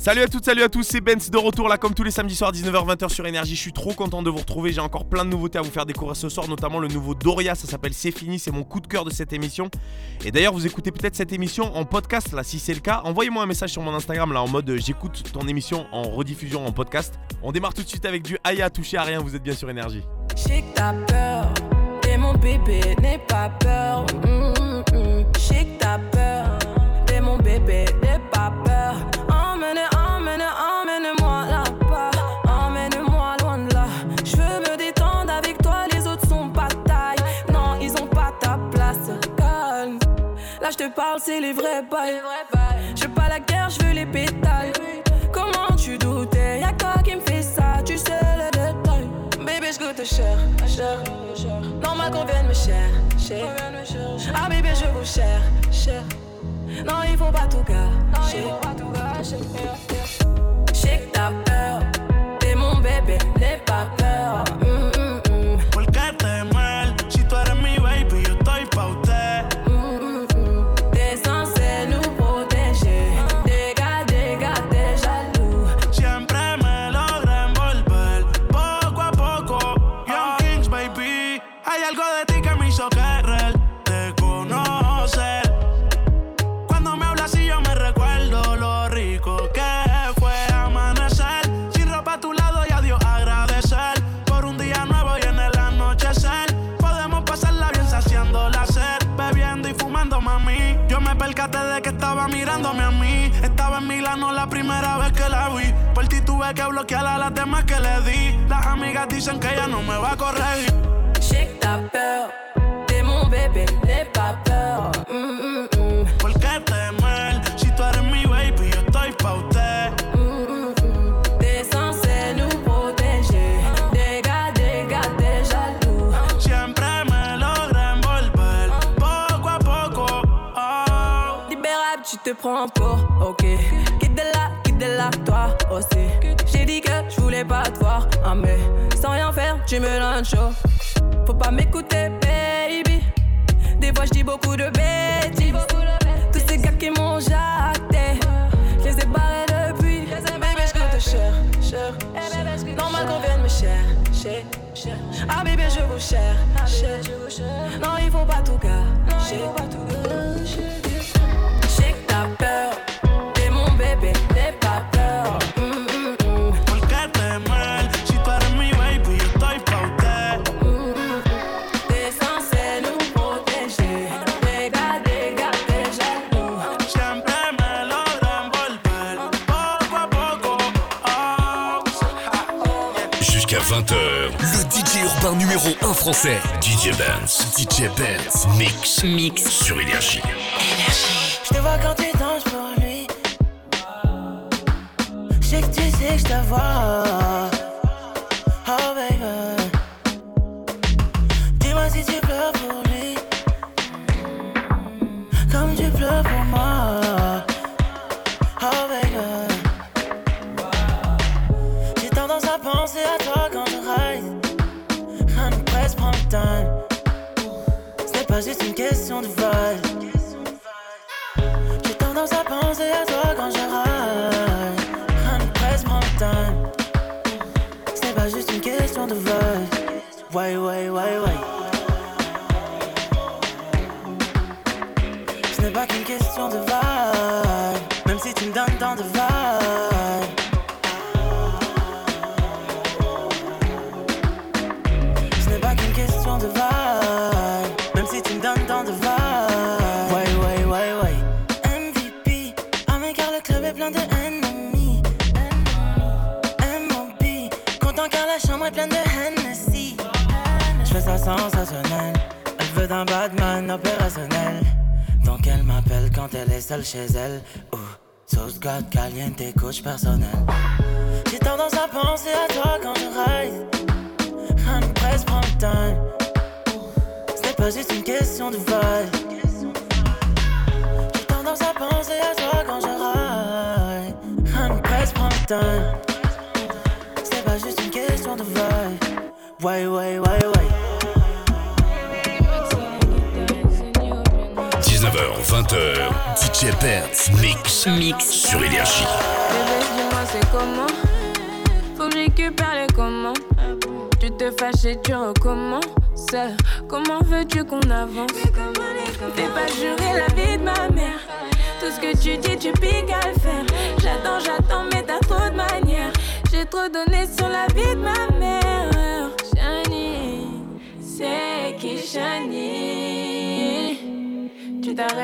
Salut à toutes, salut à tous, c'est Benz de retour là comme tous les samedis soirs 19h-20h sur Énergie. Je suis trop content de vous retrouver, j'ai encore plein de nouveautés à vous faire découvrir ce soir, notamment le nouveau Doria, ça s'appelle C'est fini, c'est mon coup de cœur de cette émission. Et d'ailleurs, vous écoutez peut-être cette émission en podcast là, si c'est le cas, envoyez-moi un message sur mon Instagram là en mode euh, j'écoute ton émission en rediffusion en podcast. On démarre tout de suite avec du Aya, touché à rien, vous êtes bien sur Énergie. Peur, mon bébé pas peur. Mm, mm, mm. Peur, mon bébé Là, je te parle, c'est les vrais bails. Je pas la guerre, je veux les pétales. Comment tu doutais? Y'a quoi qui me fait ça? Tu sais les détails. Bébé, je goûte cher, cher. Normal qu'on vienne me cher, cher. Ah, bébé, je vous cher, cher. Non, il faut pas tout gâcher. Je sais que t'as peur, et mon bébé n'est pas peur. Mm, mm, Milano la primera vez que la vi. Por ti tuve que bloquear a las demás que le di. Las amigas dicen que ella no me va a corregir. Je sais que t'as peur, et mon bébé n'est pas peur. Mm, mm, mm. ¿Por qué temer? Si tú eres mi baby, yo estoy pa' usted. T'es censé nous protéger. Des gars, des gars, des jaloux. Siempre me logra envolver, poco a poco. Oh. Libérable, tu te prends pour, ok. J'ai dit que je voulais pas te voir, ah mais sans rien faire, tu me donnes chaud. Faut pas m'écouter, baby. Des fois, je dis beaucoup de bêtises. Tous ces gars qui m'ont jacté, je les ai barrés depuis. Bébé, je goûte cher, cher. Normal qu'on vienne me cher, cher, cher. Ah, bébé, je vous cher, cher. Non, il faut pas tout gâcher. Je sais que t'as peur, Numéro 1 français, DJ Benz. DJ Benz. Mix. Mix. Sur Énergie. Je te vois quand tu danses pour lui. Je sais que tu sais que je te vois. Oh baby. Dis-moi si tu pleures pour lui. Comme tu pleures pour moi. Oh baby. J'ai tendance à penser à toi quand presse, prends le temps. Ce n'est pas juste une question de vol. J'ai tendance à penser à toi quand je. Rien ne presse, prends le temps. Ce n'est pas juste une question de vol. Ouais, ouais, ouais, ouais. Elle veut d'un Batman opérationnel. Donc elle m'appelle quand elle est seule chez elle. Oh, sauce God caliente, coach personnel. J'ai tendance à penser à toi quand je ride. Rien presse, prends le pas juste une question de vol. J'ai tendance à penser à toi quand je ride. Rien presse, prends le pas juste une question de vol. Ouais, ouais, ouais, ouais. 19h, 20h, DJ. Mix. Mix. Sur Énergie. Bébé, comment? Faut que récupère les commandes. Tu te fâches et tu recommences. Comment veux-tu qu'on avance? Fais pas jurer la vie de ma mère. Tout ce que tu dis, tu piques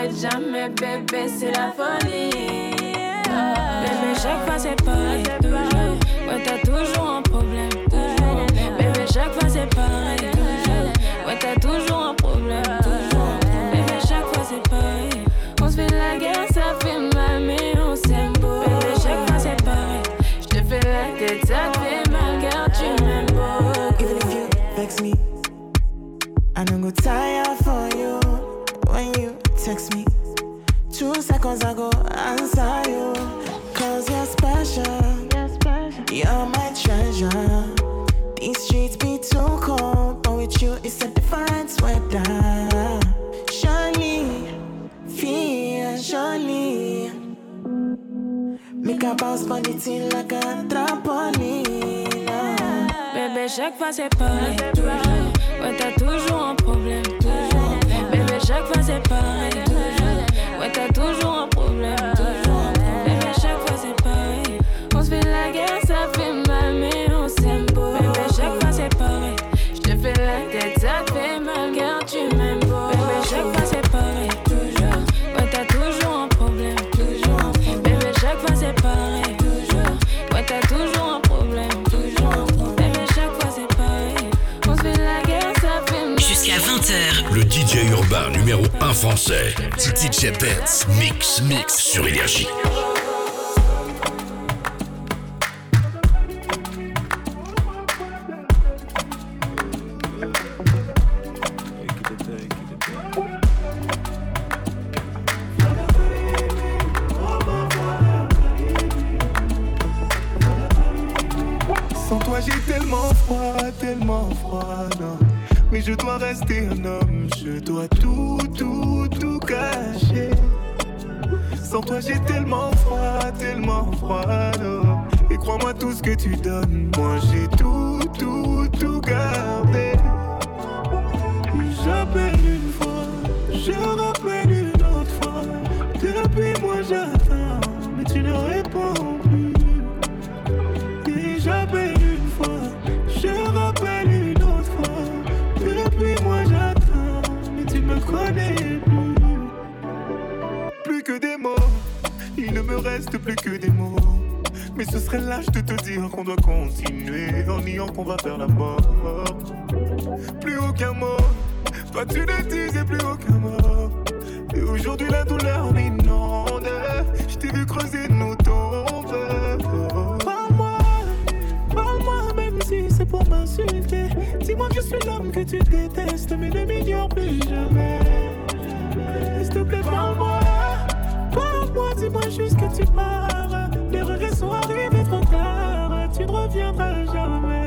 Jamais, bébé, c'est la folie. Bébé, chaque fois c'est pareil, toujours. Ouais, t'as toujours un problème. Bébé, chaque fois c'est pareil, toujours. Ouais, t'as toujours un problème. Bébé, chaque fois c'est pareil. On se fait la guerre, ça fait mal, mais on s'aime beau. Bébé, chaque fois c'est pareil. Je te fais la tête, ça fait mal, car tu m'aimes beau. Even if you vex me, I don't go tired text me, two seconds ago, answer you. Cause you're special, you're my treasure. These streets be too cold, but with you it's a different weather. Shiny, feel jolly. Make a bounce on the thing like a trampoline. Bébé, chaque fois c'est pareil, toujours. Ouais, t'as toujours un problème, toujours. Chaque fois c'est pareil, toujours. Ouais, t'as toujours un problème, toujours. Bébé, chaque fois c'est pareil. On se fait la guerre, ça fait mal, mais on s'aime beau. Bébé, chaque fois c'est pareil. Je te fais la tête, ça fait mal, car tu m'aimes beau. Bébé, chaque fois c'est pareil, toujours. Ouais, t'as toujours un problème, toujours. Bébé, chaque fois c'est pareil, toujours. Ouais, t'as toujours un problème, toujours. Bébé, chaque fois c'est pareil. On se fait la guerre, ça fait mal. Jusqu'à 20h. DJ urbain numéro 1 français. DJ Benz. Mix, mix sur Énergie. Je dois rester un homme, je dois tout, tout, tout cacher. Sans toi j'ai tellement froid, tellement froid, non. Et crois-moi tout ce que tu donnes, moi j'ai tout, tout, tout gardé. Plus que des mots. Mais ce serait lâche de te dire qu'on doit continuer en niant qu'on va faire la mort. Plus aucun mot, toi tu ne disais plus aucun mot. Et aujourd'hui la douleur m'inonde. Je t'ai vu creuser nos tombes. Parle-moi, parle-moi même si c'est pour m'insulter. Dis-moi que je suis l'homme que tu détestes, mais ne m'ignore plus jamais. Dis-moi juste que tu pars. Les regrets sont arrivés trop tard, tu ne reviendras jamais,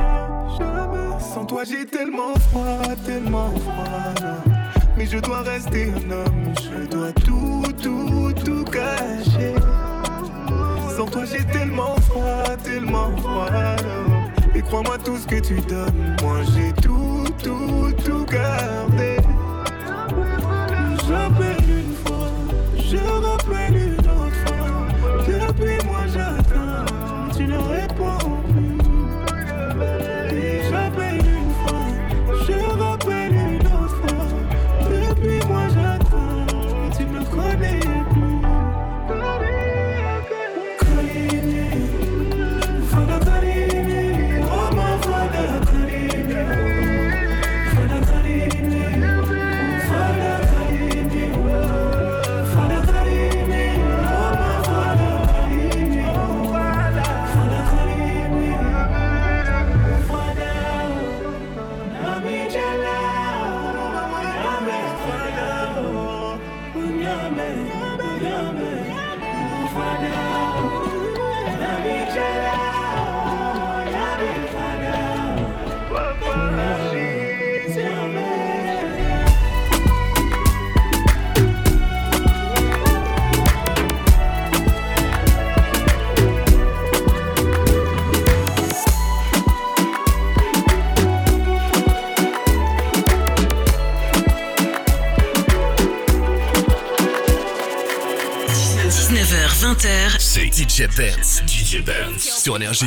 jamais. Sans toi j'ai tellement froid, tellement froid. Mais je dois rester un homme, je dois tout, tout, tout cacher. Sans toi j'ai tellement froid, tellement froid. Et crois-moi tout ce que tu donnes, moi j'ai tout, tout, tout gardé. c'est DJ Benz. DJ Benz sur Énergie.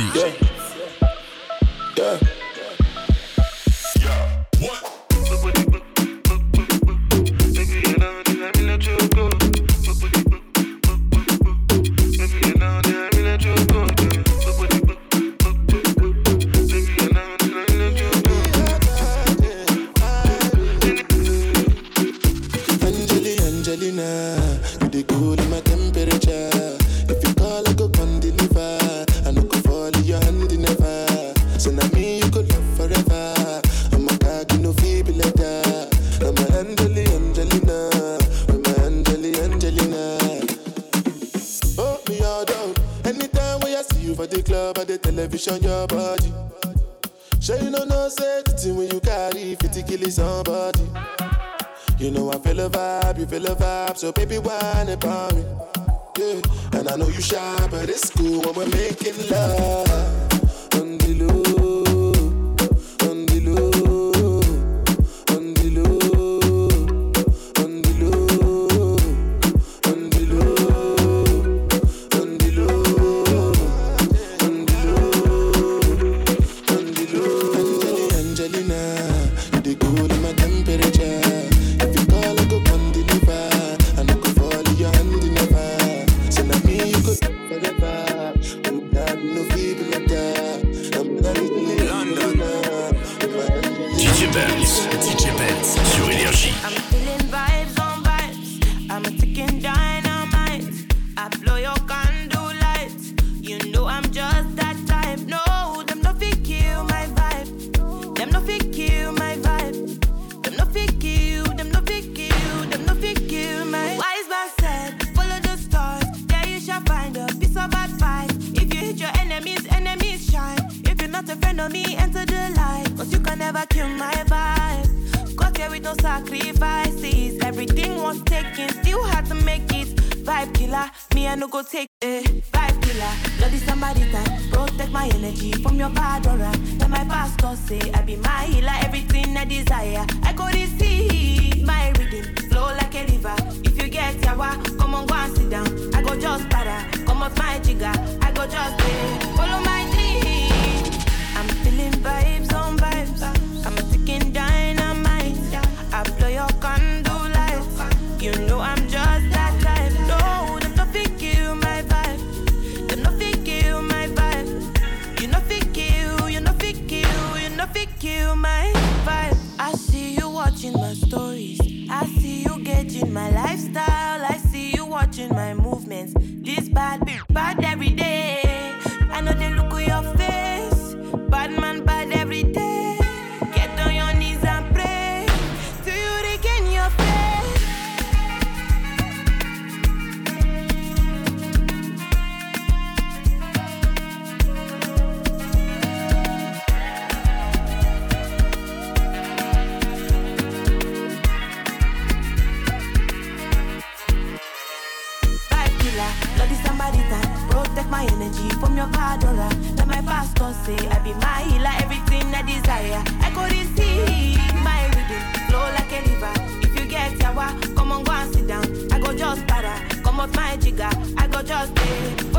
be whining about me. Yeah. And I know you shy, but it's cool. on me enter the light. Cause you can never kill my vibe. Got here with no sacrifices. Everything was taken, still had to make it. Vibe killer, me I no go take it. Vibe killer, bloody somebody time. Protect my energy from your bad aura. And my pastor say I be my healer, everything I desire. I go receive my rhythm flow like a river. If you get your yawa, come on go and sit down. I go just para, come on my jigger. I go just pay. follow my Vibes on vibes. I'm a ticking dynamite. I blow your. You know I'm just that type. No, them my vibe. Them my vibe. You you you my vibe. I see you watching my stories. I see you gauging my lifestyle. I see you watching my movements. This bad bad every day. I know they from your father, dollar. My past can say I be my healer, everything I desire. I could receive my rhythm, flow like a river. If you get your come on, go and sit down. I go just para, come off my jigger. I go just pay.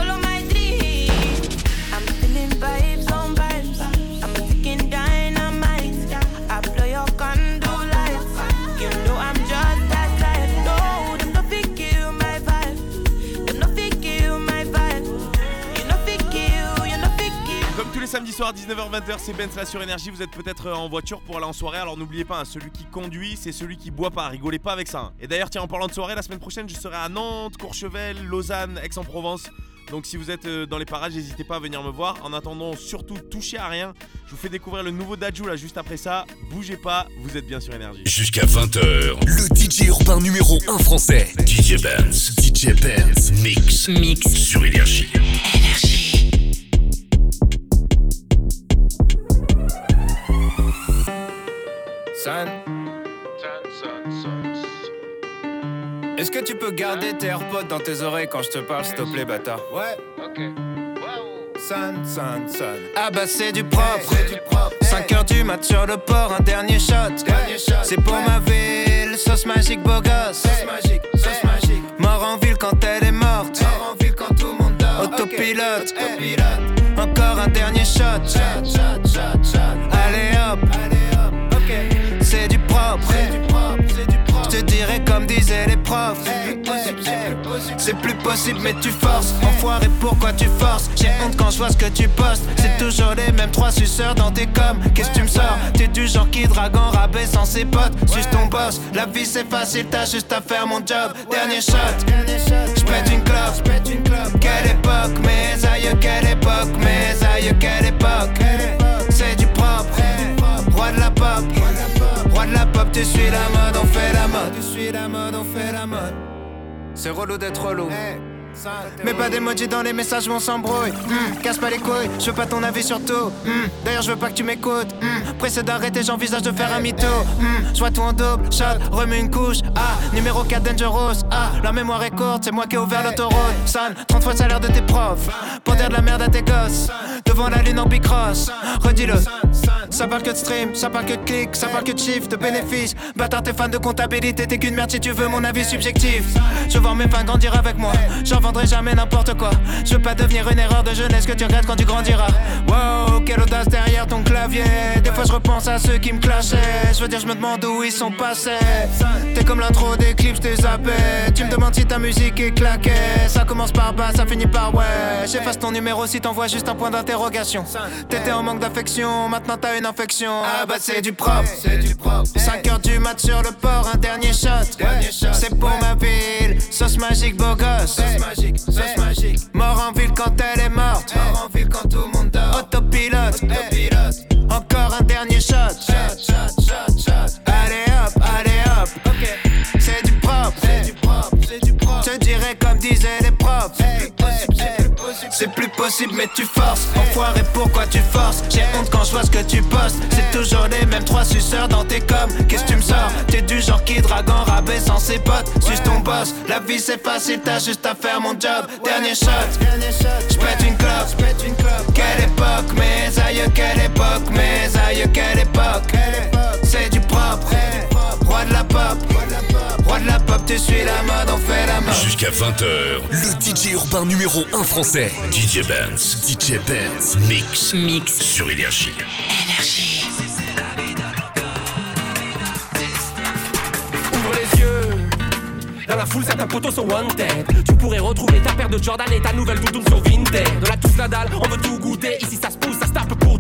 soir 19h-20h, c'est Benz là sur énergie. Vous êtes peut-être euh, en voiture pour aller en soirée, alors n'oubliez pas, hein, celui qui conduit, c'est celui qui boit pas. Rigolez pas avec ça. Hein. Et d'ailleurs, tiens, en parlant de soirée, la semaine prochaine, je serai à Nantes, Courchevel, Lausanne, Aix-en-Provence. Donc si vous êtes euh, dans les parages, n'hésitez pas à venir me voir. En attendant, surtout touchez à rien. Je vous fais découvrir le nouveau Dajou là juste après ça. Bougez pas, vous êtes bien sur énergie. Jusqu'à 20h, le DJ urbain numéro 1 français, DJ Benz. DJ Benz, mix Mix. sur Énergie. Est-ce que tu peux garder tes AirPods dans tes oreilles quand je te parle, s'il te plaît, bâtard? Ouais. Ok. San, san, san. Ah bah c'est du propre. 5 heures du mat sur le port, un dernier shot. C'est pour ma ville, sauce magique beau gosse. Sauce magique, sauce magique. Mort en ville quand elle est morte. Mort en ville quand tout le monde dort. Autopilote, Encore un dernier shot. shot, shot, shot Allez hop c'est du propre. Je te dirais comme disaient les profs. C'est plus possible, mais tu forces. Enfoiré, pourquoi tu forces? J'ai honte quand je vois ce que tu postes. C'est toujours les mêmes trois suceurs dans tes coms. Qu'est-ce que tu me sors? T'es du genre qui drague en rabais sans ses potes. Juste ton boss. La vie c'est facile, t'as juste à faire mon job. Dernier shot, j'pète une clope. Quelle époque, mes aïeux, quelle époque, mes aïeux, quelle époque. De la pop, tu suis la mode, on fait la mode. Tu suis la mode, on fait la mode. C'est relou d'être relou. Mais pas d'emoji dans les messages, on s'embrouille. Hmm, casse pas les couilles, je veux pas ton avis sur tout. Hmm, D'ailleurs, je veux pas que tu m'écoutes. Hmm, pressé d'arrêter, j'envisage de faire un mytho. Hmm, je vois tout en double, shot, remue une couche. Ah, numéro 4 Dangerous. Ah, la mémoire est courte, c'est moi qui ai ouvert l'autoroute. San, 30 fois le salaire de tes profs. Pour dire de la merde à tes gosses. Devant la lune en bicross. Redis-le. Ça parle que de stream, ça parle que de clics, ça parle que de chiffres, de bénéfices. Bâtard, t'es fan de comptabilité, t'es qu'une merde si tu veux mon avis subjectif. Je vois mes fans grandir avec moi, j'en vendrai jamais n'importe quoi. Je veux pas devenir une erreur de jeunesse que tu regrettes quand tu grandiras. Wow, quelle audace derrière ton clavier. Des fois je repense à ceux qui me clashaient. Je veux dire, je me demande où ils sont passés. T'es comme l'intro des clips, t'es zappé. Tu me demandes si ta musique est claquée. Ça commence par bas, ça finit par ouais. J'efface ton numéro si t'envoies juste un point d'interrogation. T'étais en manque d'affection, maintenant t'as une infection. Ah bah c'est du propre, c'est du propre. 5 heures du mat sur le port, un dernier shot. C'est pour ma ville, sauce magique, beau gosse. Sauce magique, sauce magique. Mort en ville quand elle est morte. Mort en ville quand tout le monde dort. Autopilote, autopilote. Encore un dernier shot. Shot, shot, shot, shot. Allez hop, allez hop. C'est du propre, c'est du propre, c'est du propre. Je dirais comme disaient les profs. C'est plus possible, mais tu forces. Enfoiré, pourquoi tu forces? J'ai honte quand je vois ce que tu postes. C'est toujours les mêmes trois suceurs dans tes coms. Qu'est-ce que tu me sors? T'es du genre qui drague en rabais sans ses potes. Suis ton boss? La vie c'est facile, t'as juste à faire mon job. Dernier shot, j'pète une clope. Quelle époque, mes aïeux, quelle époque, mes aïeux, quelle époque? C'est du propre, roi de la pop. Roi de la pop, tu suis la mode, on fait la mode. Jusqu'à 20h, le DJ urbain numéro 1 français. DJ Benz. DJ Benz. Mix. Mix. Sur Énergie. Ouvre les yeux. Dans la foule, certains potos sont wanted. Tu pourrais retrouver ta paire de Jordan et ta nouvelle doudoune sur Vinted. De la tous la dalle, on veut tout goûter. Ici, ça se pousse, ça se tape pour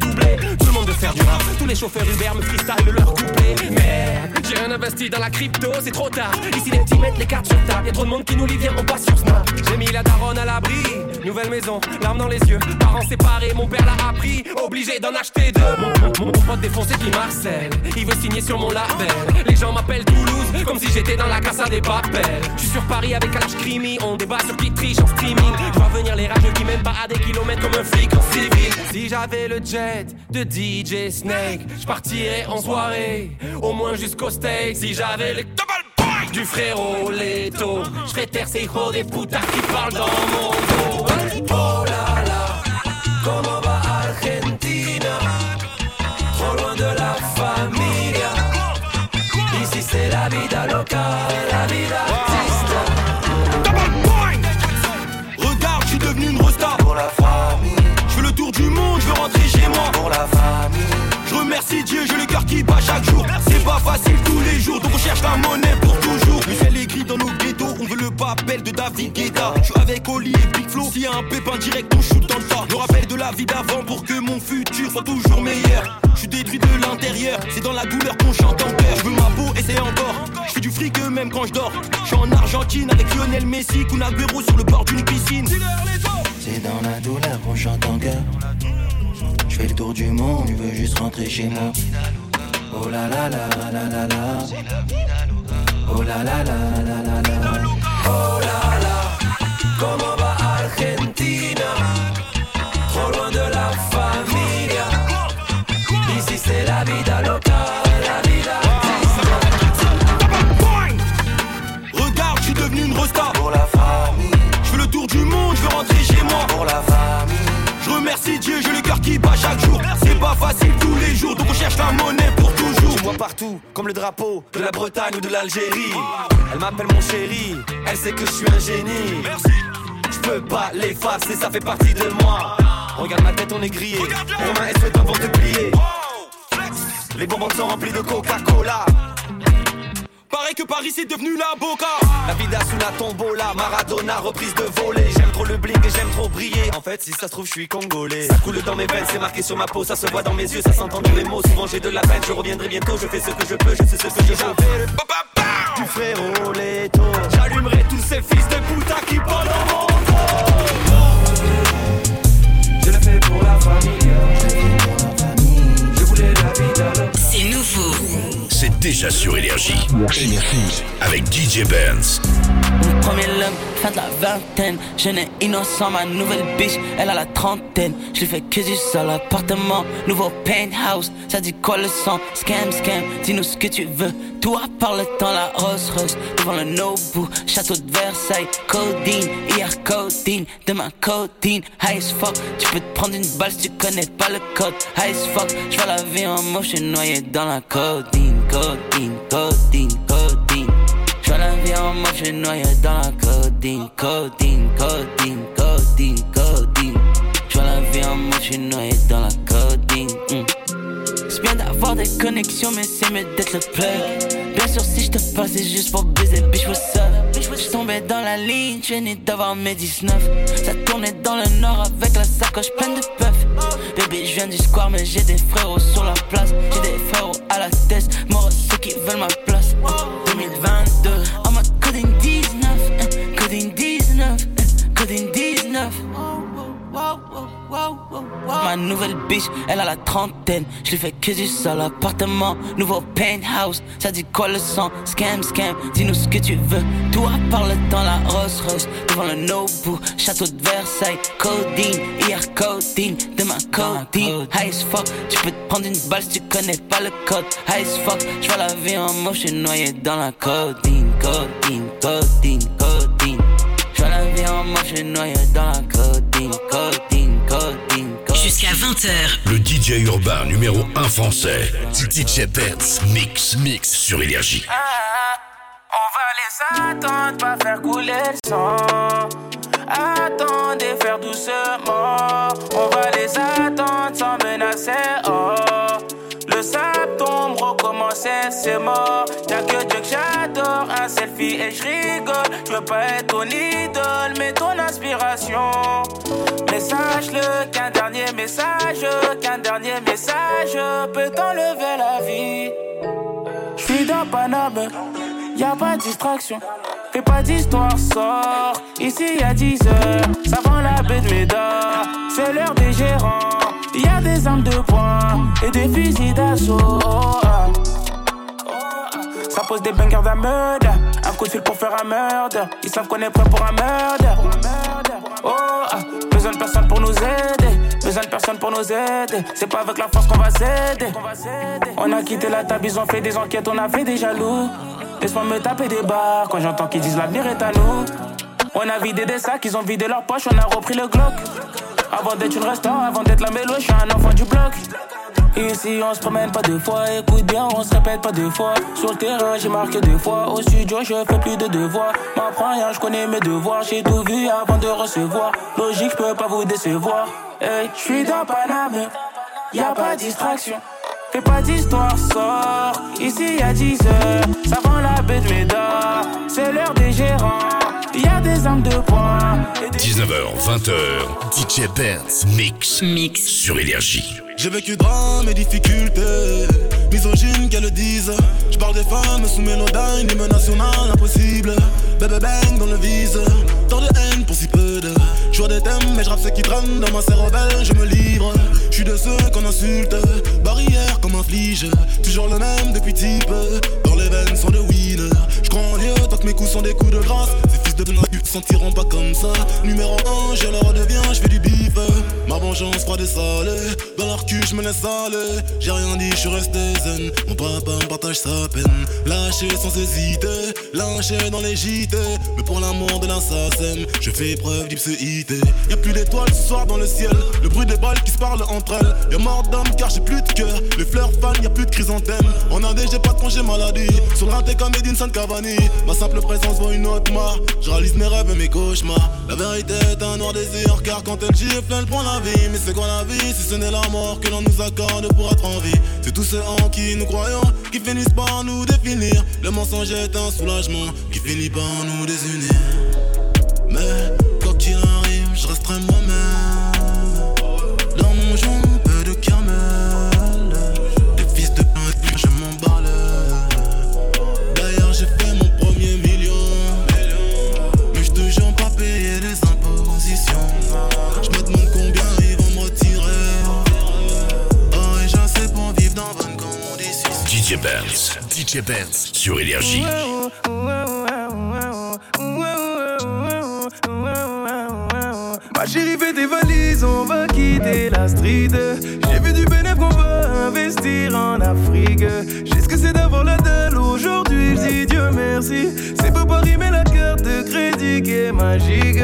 Tout le monde veut faire du rap. Tous les chauffeurs Uber me freestyle leur couplet. Merde, j'ai rien investi dans la crypto, c'est trop tard. Ici, les petits mettent les cartes sur table. Y'a trop de monde qui nous lit, viens, on passe sur Snap. J'ai mis la daronne à l'abri. Nouvelle maison, larmes dans les yeux. Parents séparés, mon père l'a appris. Obligé d'en acheter deux. Mon, mon, mon pote défoncé qui Marcel. Il veut signer sur mon label. Les gens m'appellent Toulouse, comme si j'étais dans la casa des papels. Je suis sur Paris avec Alash Crimi. On débat sur qui triche en streaming. Je vois venir les rageux qui mènent pas à des kilomètres comme un flic en civil. Si j'avais le jet de DJ Snake, je partirais en soirée. Au moins jusqu'au steak. Si j'avais les double points du frérot Leto, je ferais taire ces hijos des putas qui parlent dans mon dos. Oh là là, comment va Argentina? Trop loin de la familia. Ici c'est la vida loca, Dieu, j'ai le cœur qui bat chaque jour. C'est pas facile tous les jours, donc on cherche la monnaie pour toujours. Le ciel écrit dans nos ghettos, on veut le papel de David Guetta. Je suis avec Oli et Big Flo, s'il y a un pépin direct, on shoot dans le tas. Le rappel de la vie d'avant pour que mon futur soit toujours meilleur. Je suis détruit de l'intérieur, c'est dans la douleur qu'on chante en cœur. Je veux ma peau et c'est encore. Je fais du fric même quand je dors. Je suis en Argentine avec Lionel Messi, Kun Agüero sur le bord d'une piscine. C'est dans la douleur qu'on chante en cœur. Je fais le tour du monde, je veux juste rentrer chez moi. Oh la la la la la la. Oh la la la la la la. Oh là là, comment va Argentina? Trop loin de la familia. Ici c'est la vida loca, Remercie Dieu, j'ai le cœur qui bat chaque jour. C'est pas facile tous les jours, donc on cherche la monnaie pour toujours. Je vois partout, comme le drapeau de la Bretagne ou de l'Algérie. Elle m'appelle mon chéri, elle sait que je suis un génie. Je peux pas l'effacer, ça fait partie de moi. Regarde ma tête, on est grillé. Romain et Sweat vont te plier. Les bonbons sont remplis de Coca-Cola. Que Paris c'est devenu la boca. La vida sous la tombola, Maradona, reprise de volée. J'aime trop le bling et j'aime trop briller. En fait, si ça se trouve, je suis congolais. Ça coule dans mes veines, c'est marqué sur ma peau, ça se voit dans mes yeux, ça s'entend dans les mots. Souvent j'ai de la peine, je reviendrai bientôt. Je fais ce que je peux, je sais ce que je veux. Du frérot, taux. J'allumerai tous ces fils de puta qui parlent dans mon dos. Je le fais pour la famille. Je voulais la vie. C'est nouveau. C'est déjà sur Énergie. Avec DJ Benz. Mon premier love, fin de la vingtaine. Jeune et innocent, ma nouvelle biche, elle a la trentaine. Je lui fais que du seul appartement, nouveau penthouse. Ça dit quoi le sang? Scam, scam, dis-nous ce que tu veux. Tout à part le temps, la Rolls Royce. Devant le Nobu, château de Versailles. Codeine, hier codeine, demain codeine. High as fuck, tu peux te prendre une balle si tu connais pas le code. High as fuck, je vois la vie en moche, je suis noyé dans la codeine, codeine, codeine, codeine. Je la vie en moche, je noyé dans la codeine, codeine, codeine, codeine, codeine. Je la vie en moche, je noyé dans la codeine. mm. C'est bien d'avoir des connexions, mais c'est mieux d'être le plug. Bien sûr, si je te passe, c'est juste pour baiser, bitch, what's up? Je tombais dans la ligne, venais d'avoir mes 19. Ça tournait dans le nord avec la sacoche pleine de puff. Bébé, je viens du square, mais j'ai des frérots sur la place. J'ai des frérots à la tête, mort ceux qui veulent ma place. 2022, en mode coding 19, Ma nouvelle bitch, elle a la trentaine. Je lui fais que du seul appartement, nouveau penthouse. Ça dit quoi le sang? Scam, scam, dis-nous ce que tu veux. Tout à part le temps, la Rolls Royce. Devant le Nobu, château de Versailles. Codeine, hier codeine, demain codeine. High as fuck, tu peux te prendre une balle si tu connais pas le code. High as fuck, je vois la vie en moche, je noyé dans la codeine, codeine, codeine, codeine. Je vois la vie en moche, je suis noyé dans la codeine, codeine. Jusqu'à 20h. Le DJ urbain numéro 1 français. DJ Benz. Mix. Mix sur Énergie. On va les attendre, pas faire couler le sang. Attendez, faire doucement. On va les attendre sans menacer. Oh. Le sable tombe, recommencer, c'est mort. Y'a que Dieu que j'adore, un et je rigole. Je veux pas être ton idole, mais ton inspiration. Mais sache-le qu'un dernier message, qu'un dernier message peut t'enlever la vie. J'suis dans Paname, y'a pas de distraction. Fais pas d'histoire, sort. Ici y'a 10 heures, ça vend la baie de Médard. C'est l'heure des gérants. Y'a des armes de poing et des fusils d'assaut. Ça pose des bangers meurtre. Un coup de fil pour faire un meurtre. Ils savent qu'on est prêt pour un meurtre. Oh, ah. besoin de personne pour nous aider. Besoin de personne pour nous aider. C'est pas avec la force qu'on va s'aider. On a quitté la table, ils ont fait des enquêtes, on a fait des jaloux. Laisse-moi me taper des barres quand j'entends qu'ils disent l'avenir est à nous. On a vidé des sacs, ils ont vidé leurs poches, on a repris le Glock. Avant d'être une restaurant, avant d'être la mélo, je suis un enfant du bloc. Ici on se promène pas deux fois, écoute bien, on se répète pas deux fois. Sur le terrain j'ai marqué deux fois, au studio je fais plus de devoirs. M'apprends rien, je connais mes devoirs, j'ai tout vu avant de recevoir. Logique, je peux pas vous décevoir. Hey, je suis dans Paname, y a pas de distraction. Fais pas d'histoire, sort. Ici y'a 10 heures, ça vend la de Médard. C'est l'heure des gérants, y a des armes de poing. et des- 19h, 20h. DJ Benz. Mix. Mix sur Énergie. J'ai vécu drame et difficultés, misogyne qu'elles le disent. Je parle des femmes sous mélodyne, hymne national impossible. Bébé bang dans le vise, tant de haine pour si peu de. Je vois des thèmes, mais je rappe ce qui traîne dans ma cervelle, je me livre. Je suis de ceux qu'on insulte, barrière comme un flige. Toujours le même depuis type, dans les veines sont de winner. Je crois en Dieu tant que mes coups sont des coups de grâce. Ces fils de pute se sentiront pas comme ça. Numéro 1, je leur redeviens, je fais du bif. Ma vengeance froide et salée, dans leur je me laisse aller. J'ai rien dit, je suis resté zen. Mon papa me partage sa peine. Lâché sans hésiter, lâché dans les JT. Mais pour l'amour de l'assassin, je fais preuve d'ipséité. Y'a plus d'étoiles ce soir dans le ciel. Le bruit des balles qui se parlent entre elles. Y'a mort d'homme car j'ai plus de cœur. Les fleurs fanent, y'a plus de chrysanthème. En Indé, j'ai pas de congé maladie. Sur le rinté comme Edinson Cavani. Ma simple présence vaut une autre marque. Je réalise mes rêves et mes cauchemars. La vérité est un noir désir, car quand elle gifle, elle prend la vie. Mais c'est quoi la vie si ce n'est la mort? Que l'on nous accorde pour être en vie C'est tous ceux en qui nous croyons qui finissent par nous définir. Le mensonge est un soulagement qui finit par nous désunir. Mais quoi qu'il arrive, je resterai moi-même. Dans mon joint, DJ Benz, DJ Benz sur Énergie. Ma chérie, fais tes valises, on va quitter la street. J'ai vu du bénéfice qu'on va investir en Afrique. J'ai ce que c'est d'avoir la dalle aujourd'hui, je dis Dieu merci. C'est pas Paris, mais la carte de crédit qui est magique.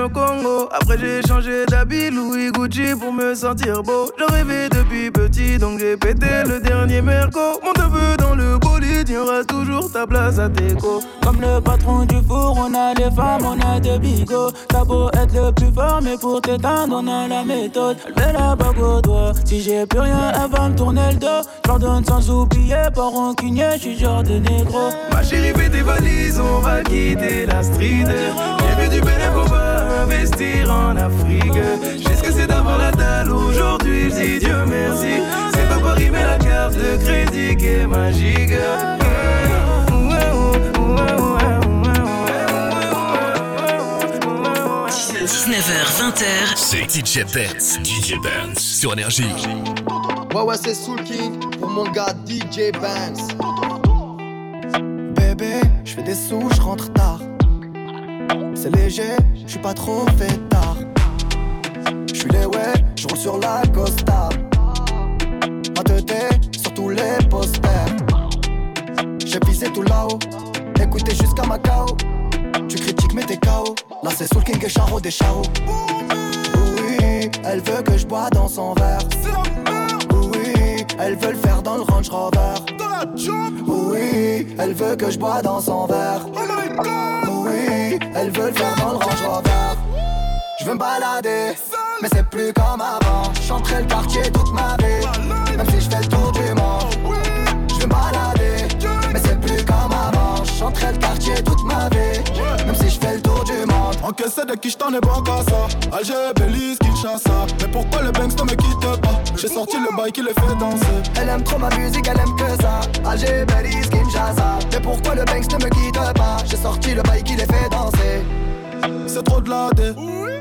Au Congo. Après j'ai changé d'habit Louis Gucci pour me sentir beau. Je rêvais depuis petit donc j'ai pété le dernier merco. Mon neveu dans le bolide, il y aura toujours ta place à déco. Comme le patron du four, on a des femmes, on a des bigots. T'as beau être le plus fort, mais pour t'éteindre, on a la méthode. Elle met la bague au doigt. Si j'ai plus rien, elle va me tourner le dos. J'en donne sans oublier, pas rancunier, j'suis genre de négro. Ma chérie, fais tes valises, on va quitter la street. J'ai vu du va investir en Afrique. J'ai ce que c'est d'avoir la dalle aujourd'hui, je dis Dieu merci. C'est pas Paris, mais la carte de crédit qui est magique. 19h20h, c'est DJ Benz, DJ Benz sur Énergie. Ouais, ouais, c'est Soul King pour mon gars DJ Banks. Bébé, je fais des sous, je rentre tard. C'est léger, je suis pas trop fait tard. Je suis les ouais, je roule sur la Costa. Ma tête sur tous les posters. J'ai pissé tout là-haut, écoutez jusqu'à Macao. Tu critiques mais t'es KO. Là c'est Soul King et Charo des Charo. Oui, elle veut que je bois dans son verre. Oui, elle veut le faire dans le Range Rover. Oui, elle veut que je bois dans son verre. Oui, elle veut le faire dans le Range Rover. Je veux me balader, mais c'est plus comme avant. Chanterai le quartier toute ma vie, même si je fais le tour du monde. Je veux me balader, mais c'est plus comme avant. Chanterai le quartier toute ma vie, même si Encaissé de qui j't'en ai bon qu'à ça. Alger, Belize, Kinshasa Mais pourquoi le Banks ne me quitte pas? J'ai sorti le bail qui les fait danser. Elle aime trop ma musique, elle aime que ça. Alger, Belize, Kinshasa. Mais pourquoi le Banks ne me quitte pas? J'ai sorti le bail qui les fait danser. C'est trop de la dé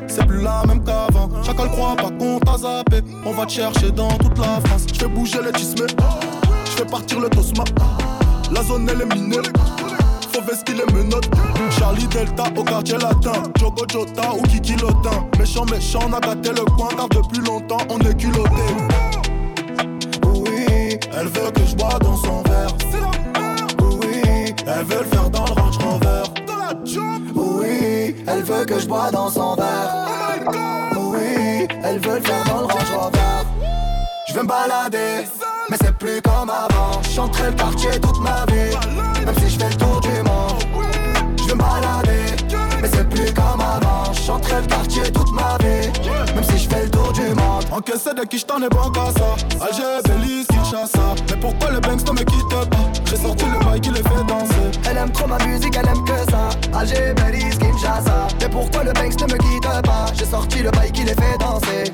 C'est plus la même qu'avant. Chacun le croit pas qu'on t'a zappé. On va te chercher dans toute la France. Je fais bouger les tismes. Je fais partir le tosma. La zone elle est minée Faut vestir les menottes Charlie Delta au quartier latin. Jogo Jota ou Kiki Lotin. Méchant méchant on a gâté le coin Car depuis longtemps on est culotté. Oui Elle veut que je bois dans son verre. Oui Elle veut le faire dans le Range Rover. Oui, elle veut que je bois dans son verre. Oui, elle veut le faire dans le Range Rover. Je veux me balader, mais c'est plus comme avant. Chanterai le quartier toute ma vie, même si je fais le tour du monde. Je veux me balader, mais c'est plus comme avant. Chanterai le quartier toute ma vie, même si je fais le tour du monde. Encaissé de qui j't'en ai bon ça Alger, Belize, Kinshasa Mais pourquoi le Banks ne me quitte pas? J'ai sorti le bail qui les fait danser Elle aime trop ma musique, elle aime que ça. Alger, Belize, Kinshasa. Mais pourquoi le Banks ne me quitte pas? J'ai sorti le bail qui les fait danser.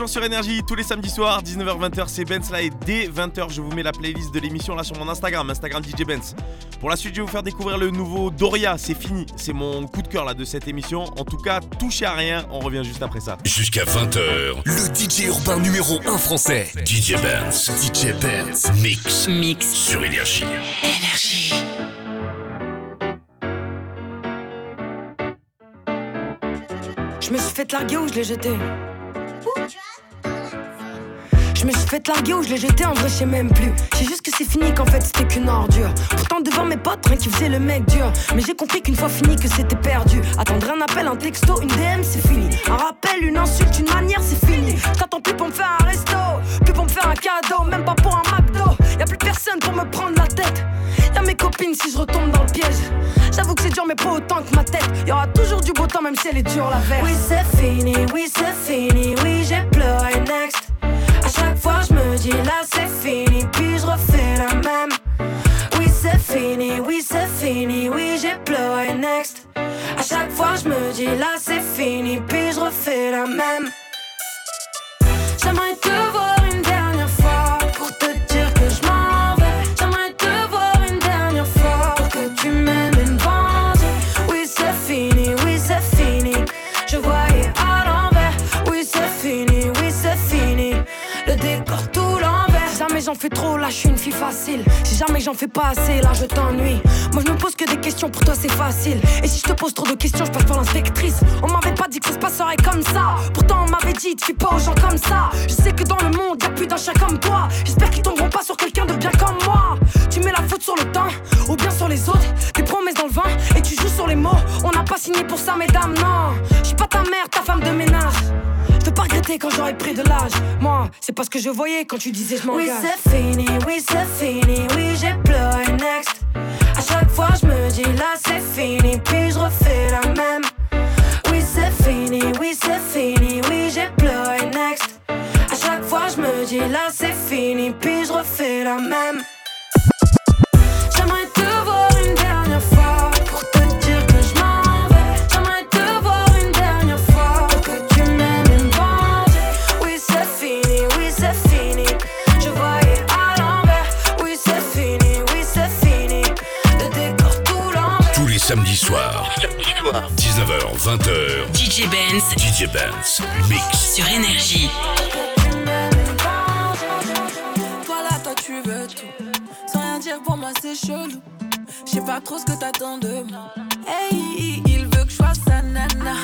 Toujours sur Énergie tous les samedis soirs, 19h-20h, c'est Benz là et dès 20h, je vous mets la playlist de l'émission là sur mon Instagram, Instagram DJ Benz. Pour la suite, je vais vous faire découvrir le nouveau Doria, c'est fini, c'est mon coup de cœur là de cette émission. En tout cas, touchez à rien, on revient juste après ça. Jusqu'à 20h, le DJ urbain numéro 1 français, DJ Benz, DJ Benz, mix, mix sur Énergie. Énergie. Je me suis fait larguer ou je l'ai jeté? Je me suis fait larguer ou je l'ai jeté, en vrai, je sais même plus. J'ai juste que c'est fini, qu'en fait c'était qu'une ordure. Pourtant, devant mes potes, rien qui faisait le mec dur. Mais j'ai compris qu'une fois fini, que c'était perdu. Attendre un appel, un texto, une DM, c'est fini. Un rappel, une insulte, une manière, c'est fini. T'attends plus pour me faire un resto, plus pour me faire un cadeau, même pas pour un McDo. Y'a plus personne pour me prendre la tête. Y'a mes copines si je retombe dans le piège. J'avoue que c'est dur, mais pas autant que ma tête. Y'aura toujours du beau temps, même si elle est dure la veille. Oui, c'est fini, oui, c'est fini, oui, j'ai pleuré next. Chaque fois, je me dis là, c'est fini, puis je refais la même. Oui, c'est fini, oui, c'est fini, oui, j'ai pleuré next. À chaque fois, je me dis là, c'est fini, puis je refais la même. J'aimerais te voir j'en fais trop, là, je suis une fille facile. Si jamais j'en fais pas assez, là, je t'ennuie. Moi, je me pose que des questions, pour toi, c'est facile. Et si je te pose trop de questions, je passe pour l'inspectrice. On m'avait pas dit que ça se passerait comme ça. Pourtant, on m'avait dit, tu fais pas aux gens comme ça. Je sais que dans le monde, y'a plus d'un chien comme toi. J'espère qu'ils tomberont pas sur quelqu'un de bien comme moi. Tu mets la faute sur le temps, ou bien sur les autres. Des promesses dans le vin, et tu joues sur les mots. On n'a pas signé pour ça, mesdames, non. Je pas ta mère, ta femme de ménage. Je veux pas regretter quand j'aurai pris de l'âge. Moi, c'est pas ce que je voyais quand tu disais je m'engage. Oui, c'est fini, oui, c'est fini, oui, j'ai pleuré next. À chaque fois, je me dis là, c'est fini, puis je refais la même. Oui, c'est fini, oui, c'est fini, oui, j'ai pleuré next. À chaque fois, je me dis là, c'est fini, puis je refais la même. J'aimerais te samedis soirs. 19h, 20h. DJ Benz. DJ Benz. Mix. Sur Énergie. Toi là, toi tu veux tout. Sans rien dire pour moi, c'est chelou. Je sais pas trop ce que t'attends de moi. Hey, il veut que je sois sa nana.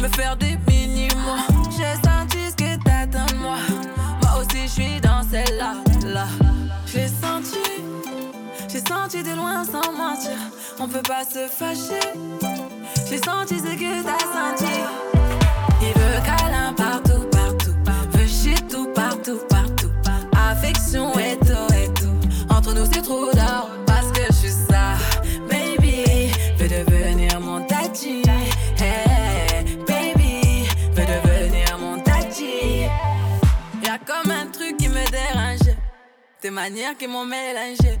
Me faire des mini-mois. J'ai senti ce que t'attends de moi. Moi aussi, je suis dans celle-là. Là. J'ai senti. J'ai senti de loin sans mentir. On peut pas se fâcher. J'ai senti ce que t'as senti. Il veut câlin partout, partout. Veut shit tout, partout, partout. Affection et tout, et tout. Entre nous, c'est trop d'or. Parce que je suis ça. Baby, veut devenir mon tati. Hey, baby, veut devenir mon tati. Y'a comme un truc qui me dérangeait. Tes manières qui m'ont mélangé.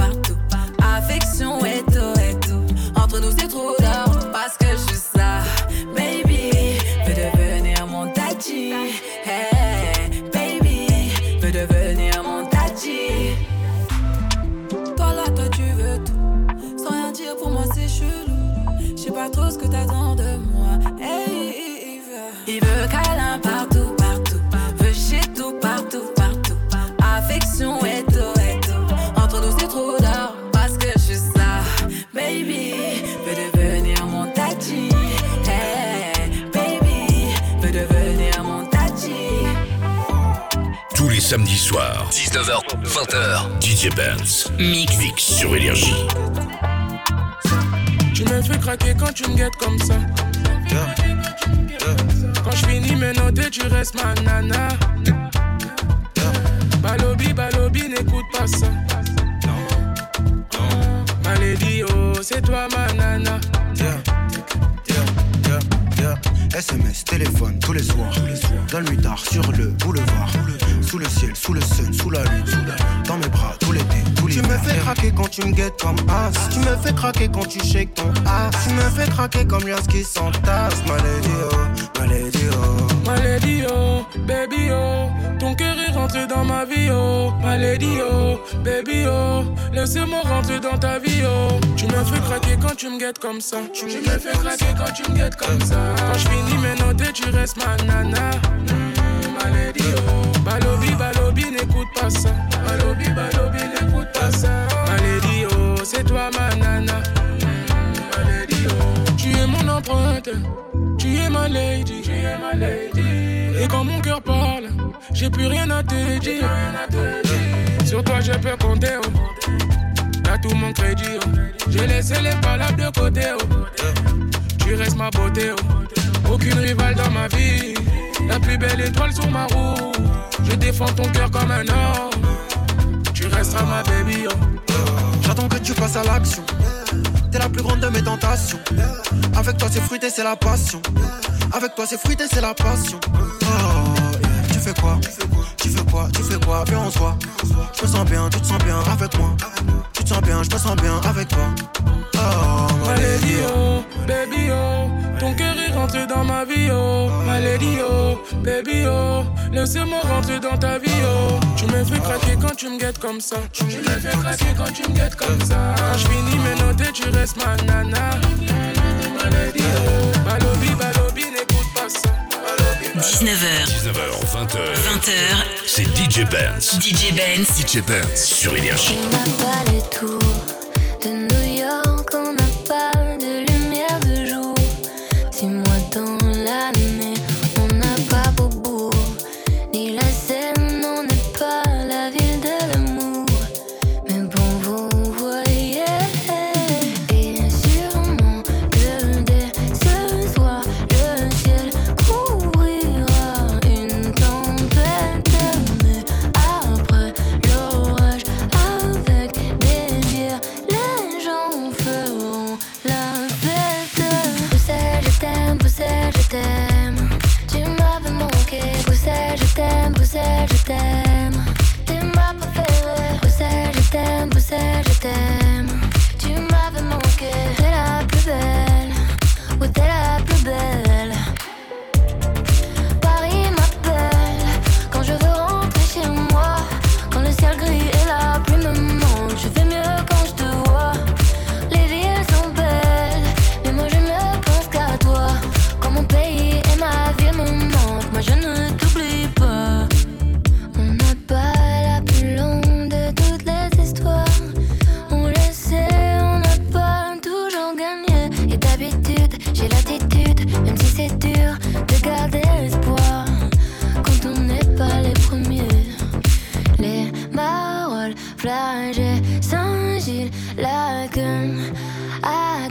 Samedis soirs. 19h, 20h. DJ Benz. Mix. Mix sur Énergie. Tu me fais craquer quand tu me guettes comme ça. Quand je finis mes notes, tu restes ma nana. Balobi, balobi, n'écoute pas ça. Malédie, oh, c'est toi ma nana. SMS, téléphone, tous les soirs. Dans le mitard, sur le boulevard. Sous le ciel, sous le sun, sous la lune. Dans mes bras, tout l'été, tout Tu me fais craquer quand tu me guettes comme as. Tu me fais craquer quand tu shakes ton ass. Tu me fais craquer comme l'as qui s'entasse. Malédie, oh, malédie, oh. Malédie, oh, baby, oh. Ton cœur est rentrer dans ma vie, oh. Ma lady, oh. Baby, oh. Laissez-moi rentrer dans ta vie, oh. Tu me fais craquer quand tu me guettes comme ça. Tu me fais craquer quand tu me guettes comme ça. Quand je finis mes notes, tu restes ma nana. Ma lady, oh. Balobi, oh. C'est toi ma nana. Oh. Tu es mon empreinte. Tu es ma lady. Tu es ma lady. Et quand mon cœur parle, j'ai plus rien à te dire. Sur toi, je peux compter. Oh. T'as tout mon crédit. Oh. J'ai laissé les palabres de côté. Oh. Tu restes ma beauté. Oh. Aucune rivale dans ma vie. La plus belle étoile sur ma roue. Je défends ton cœur comme un homme. Tu resteras ma baby. Oh. J'attends que tu passes à l'action. T'es la plus grande de mes tentations. Avec toi, c'est fruité, c'est la passion. Avec toi, c'est fruité, c'est la passion. Tu fais quoi? Tu fais quoi? Tu fais quoi? Viens, on se voit. Je me sens bien, tu te sens bien avec moi. Tu te sens bien, je me sens bien avec toi. Oh, Ma lady, oh, baby, oh. Ton cœur est rentré dans ma vie, oh. Ma lady, oh, baby, oh. Laissez-moi rentrer dans ta vie, oh. Tu me fais craquer quand tu me guettes comme ça. Tu me fais craquer quand tu me guettes comme ça. Quand je finis mes notes, et tu restes ma nana. Ma lady, oh. 19h. 19h, 20h. 20h. C'est DJ Benz. DJ Benz. DJ Benz sur Énergie. On n'a pas les tours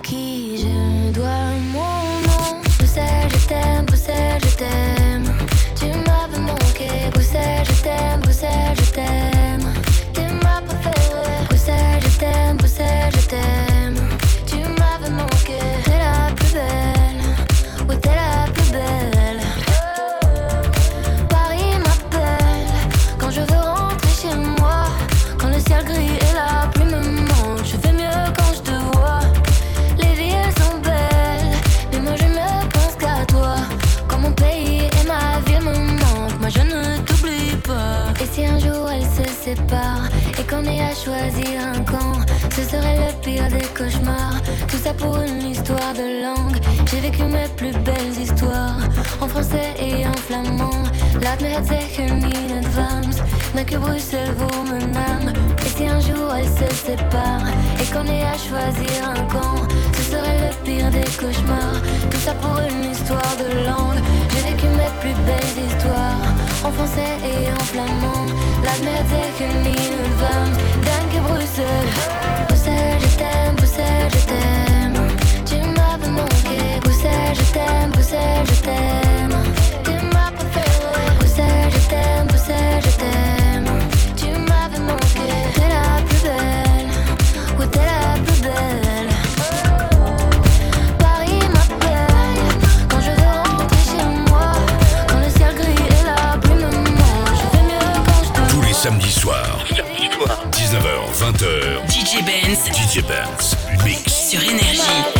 à et qu'on ait à choisir un camp, ce serait le pire des cauchemars. Tout ça pour une histoire de langue. J'ai vécu mes plus belles histoires en français et en flamand. Laat me het zeggen in advance, mais que Bruxelles vaut mon. Et si un jour elles se séparent et qu'on ait à choisir un camp, ce serait le des cauchemars. Tout ça pour une histoire de langue. J'ai vécu mes plus belles histoires en français et en flamand. Laat me het zeggen in advance, dank je Bruxelles. Bruxelles, je t'aime, Bruxelles, je t'aime. Tu m'avais manqué, Bruxelles, je t'aime, Bruxelles, je t'aime. Samedis soirs. 19h, 20h. DJ Benz. DJ Benz. Mix. Sur Énergie.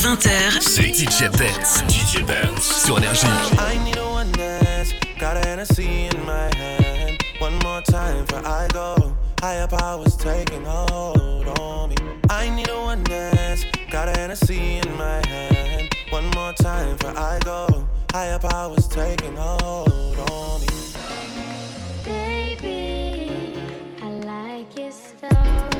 20h, c'est DJ Benz. DJ Benz sur Énergie. I need a one dance, got a Hennessy in my hand. One more time for I go. Higher powers taking hold on me. I need a one dance, got a Hennessy in my hand. One more time for I go. Higher powers taking hold on me. Baby, I like your stuff.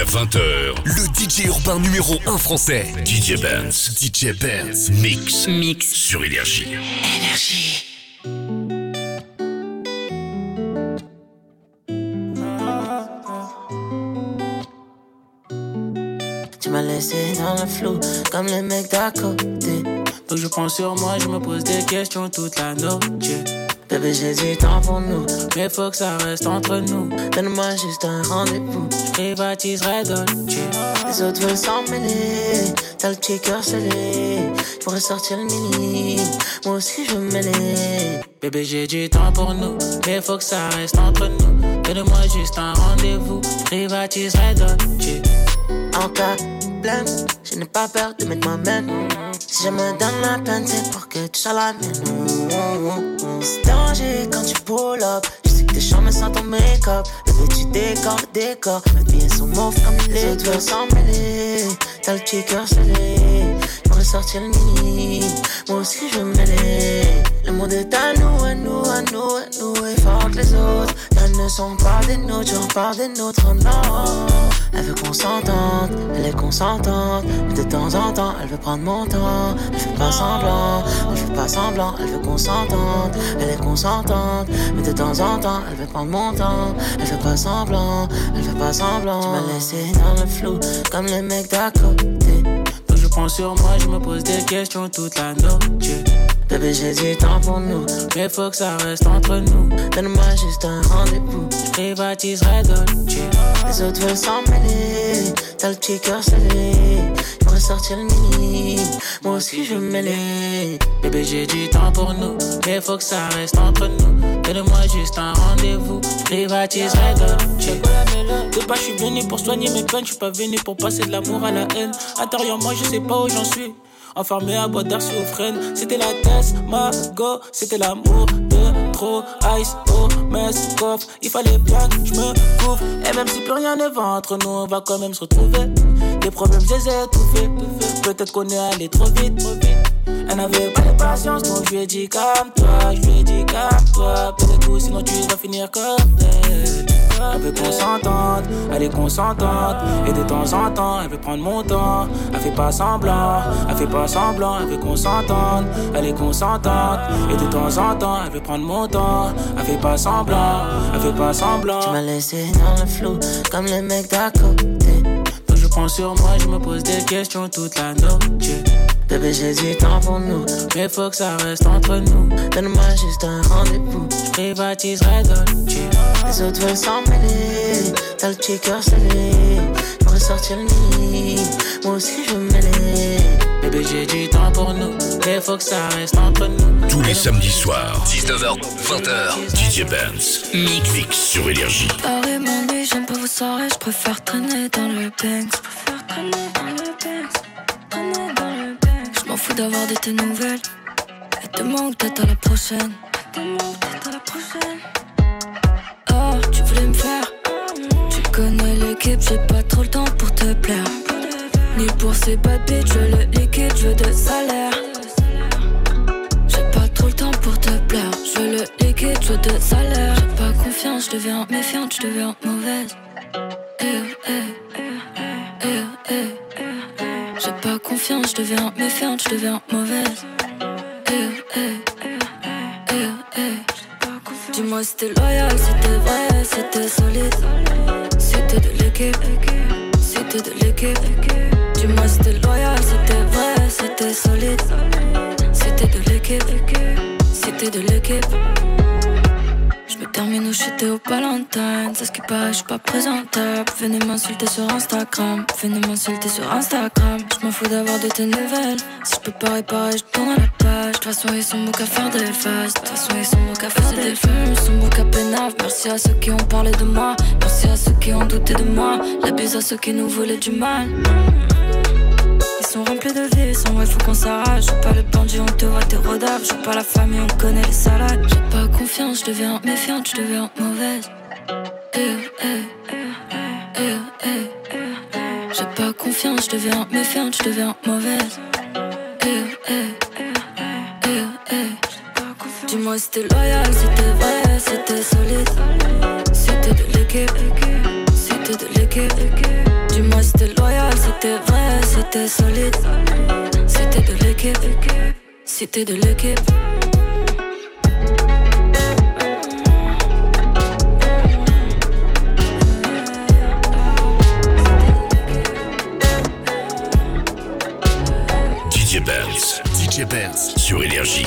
Jusqu'à 20h, le DJ urbain numéro 1 français. DJ Benz. DJ Benz. Mix. Mix. Sur Énergie. Énergie. Tu m'as laissé dans le flou, comme les mecs d'à côté. Donc je prends sur moi, je me pose des questions toute la noche. Bébé, j'ai du temps pour nous. Mais faut que ça reste entre nous. Donne-moi juste un rendez-vous. Je privatiserai Dolce. Les autres veulent s'en mêler. T'as le petit cœur scellé. Je pourrais sortir le mini. Moi aussi, je veux mêler. Bébé, j'ai du temps pour nous. Mais faut que ça reste entre nous. Donne-moi juste un rendez-vous. Je privatiserai Dolce. En cas je n'ai pas peur de mettre main. Si je me donne la peine, c'est pour que tu sois la mienne. C'est danger quand tu pull up. Je sais que tes chambres sans ton make-up. Bébé, tu décores le décor. Mes pieds sont mauves comme les autres s'en mêler. T'as le cœur scellé. J'aimerais sortir le mini. Moi aussi, je veux me mêler. Le monde est à nous, à nous, à nous, à nous. Et fort que les autres. Ne sont pas des nôtres, j'en parle des nôtres, oh non. Elle veut qu'on s'entende, elle est consentante. Mais de temps en temps, elle veut prendre mon temps. Elle fait pas semblant, elle fait pas semblant. Elle veut qu'on s'entende, elle est consentante. Mais de temps en temps, elle veut prendre mon temps. Elle fait pas semblant, elle fait pas semblant. Tu m'as laissé dans le flou, comme les mecs d'à côté. Donc je prends sur moi, je me pose des questions toute la noche. Bébé, j'ai du temps pour nous, mais faut que ça reste entre nous. Donne-moi juste un rendez-vous, je privatiserai Dolce. Les autres veulent s'en mêler, t'as le petit cœur scellé. J'aimerais sortir le mini, moi aussi je mêler. Bébé, j'ai du temps pour nous, mais faut que ça reste entre nous. Donne-moi juste un rendez-vous, je privatiserai Dolce. De pas, je suis venu pour soigner mes peines, je suis pas venu pour passer de l'amour à la haine. Intérieur, moi, je sais pas où j'en suis. Enfermé à boîte d'art schizophrène. C'était la test, ma go, c'était l'amour de trop. Ice, oh, mess, coffre. Il fallait bien que je me couvre. Et même si plus rien ne va entre nous, on va quand même se retrouver. Les problèmes, je les. Peut-être qu'on est allé trop vite, trop vite. Elle n'avait pas de patience, donc je lui ai dit calme-toi, je lui ai dit calme-toi. Peut-être que sinon tu vas finir comme elle. Elle veut qu'on s'entende, elle est consentante. Et de temps en temps, elle veut prendre mon temps. Elle fait pas semblant, elle fait pas semblant, elle veut qu'on s'entende. Elle est consentante. Et de temps en temps, elle veut prendre mon temps. Elle fait pas semblant, elle fait pas semblant. Tu m'as laissé dans le flou, comme les mecs d'à côté. Je prends sur moi, je me pose des questions toute la nuit. Bébé, j'ai du temps pour nous, mais faut que ça reste entre nous. Donne-moi juste un rendez-vous, je privatiserai Dolce. Les autres veulent s'en mêler, t'as le petit cœur scellé. Sortir le nid, moi aussi je veux me mêler. Bébé, j'ai du temps pour nous, mais faut que ça reste entre nous. Tous les samedis soirs, 19h, 20h, DJ Benz. Mix, mix sur Énergie. J'aime pas vos soirées, je préfère traîner dans le Banks. Je m'en fous d'avoir de tes nouvelles. Et demain ou peut-être à la prochaine. Oh, tu voulais me faire. Tu connais l'équipe, j'ai pas trop le temps pour te plaire. Ni pour ces bad je veux le liquide, je veux de salaire. J'ai pas trop le temps pour te plaire. Je le liquide, J'ai pas confiance, je deviens méfiante, je deviens mauvaise. Eh, eh, eh. J'ai pas confiance, je deviens méfiante, je deviens mauvaise. Dis-moi t'es loyal, t'es vrai, t'es solide. T'es de l'équipe, t'es de l'équipe. Dis-moi t'es loyal, t'es vrai, t'es solide. T'es de l'équipe, t'es de l'équipe. Termine au shit au Valentine. C'est ce qui paraît, je suis pas présentable. Venez m'insulter sur Instagram. Venez m'insulter sur Instagram. Je m'en fous d'avoir de tes nouvelles. Si je peux pas réparer, je tourne à la page. De toute façon, ils sont beaux qu'à faire des phases. De toute façon, ils sont beaux qu'à faire des films. Ils sont beaux qu'à pénave. Merci à ceux qui ont parlé de moi. Merci à ceux qui ont douté de moi. La bise à ceux qui nous voulaient du mal. Remplis de sans ouais, faut qu'on s'arrache. Je pas le bandit, on te voit, t'es rodable. Je pas la famille, on connaît les salades. J'ai pas confiance, je deviens méfiante, je deviens mauvaise. Eh, eh, eh. J'ai pas confiance, je deviens méfiante, je deviens mauvaise. Dis-moi t'es loyal, t'es vrai, t'es solide. T'es de l'équipe, t'es de l'équipe. Dis-moi t'es loyal, t'es vrai, t'es solide. T'es de l'équipe, t'es de l'équipe. DJ Benz. DJ Benz sur Énergie.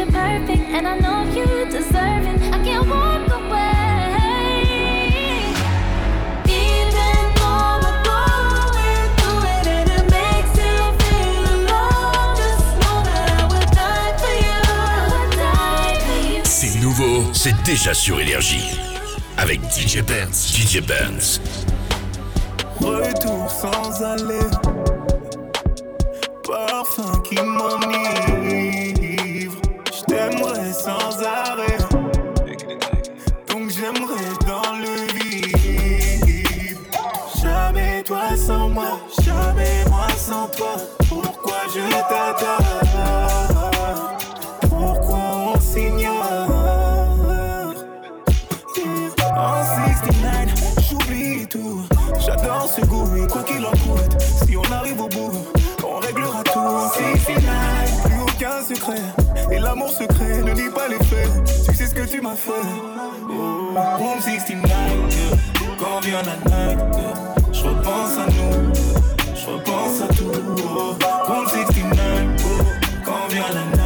you're perfect. And I know you deserve it. I can't walk away. Even though we're going through it and it makes you feel alone, just know that I would die for you. I would die for you. C'est nouveau, c'est déjà sur Énergie. Avec DJ Benz. DJ Benz. Retour sans aller. Sans arrêt. Donc j'aimerais dans le vide. Jamais toi sans moi. Jamais moi sans toi. Pourquoi je t'adore? Pourquoi on s'ignore? En 69, j'oublie tout. J'adore ce goût quoi qu'il en coûte, si on arrive au bout, on réglera tout. En 69, plus aucun secret. Secret ne nie pas les faits. Tu sais ce que tu m'as fait. Oh, Room 69, yeah. quand vient la night, je repense à nous, je repense à tout. Oh, Room 69, oh, quand vient la night,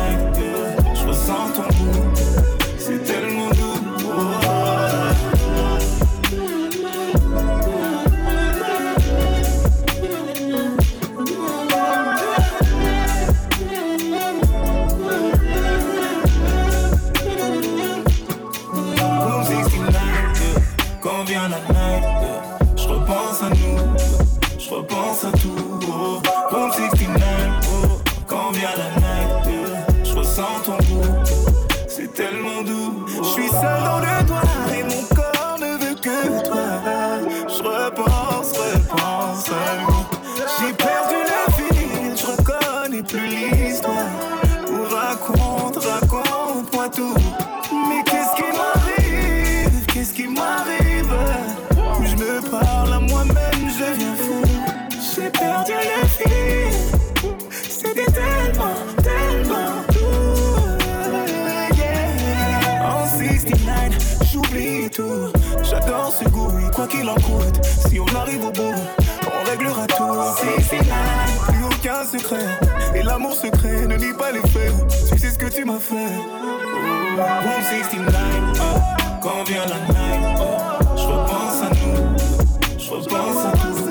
ce goût, et quoi qu'il en coûte. Si on arrive au bout, on réglera tout. En 69, plus aucun secret. Et l'amour secret ne nie pas les faits. Tu sais ce que tu m'as fait. Room 69, oh, quand vient la night, oh, je repense à nous, je repense à tout.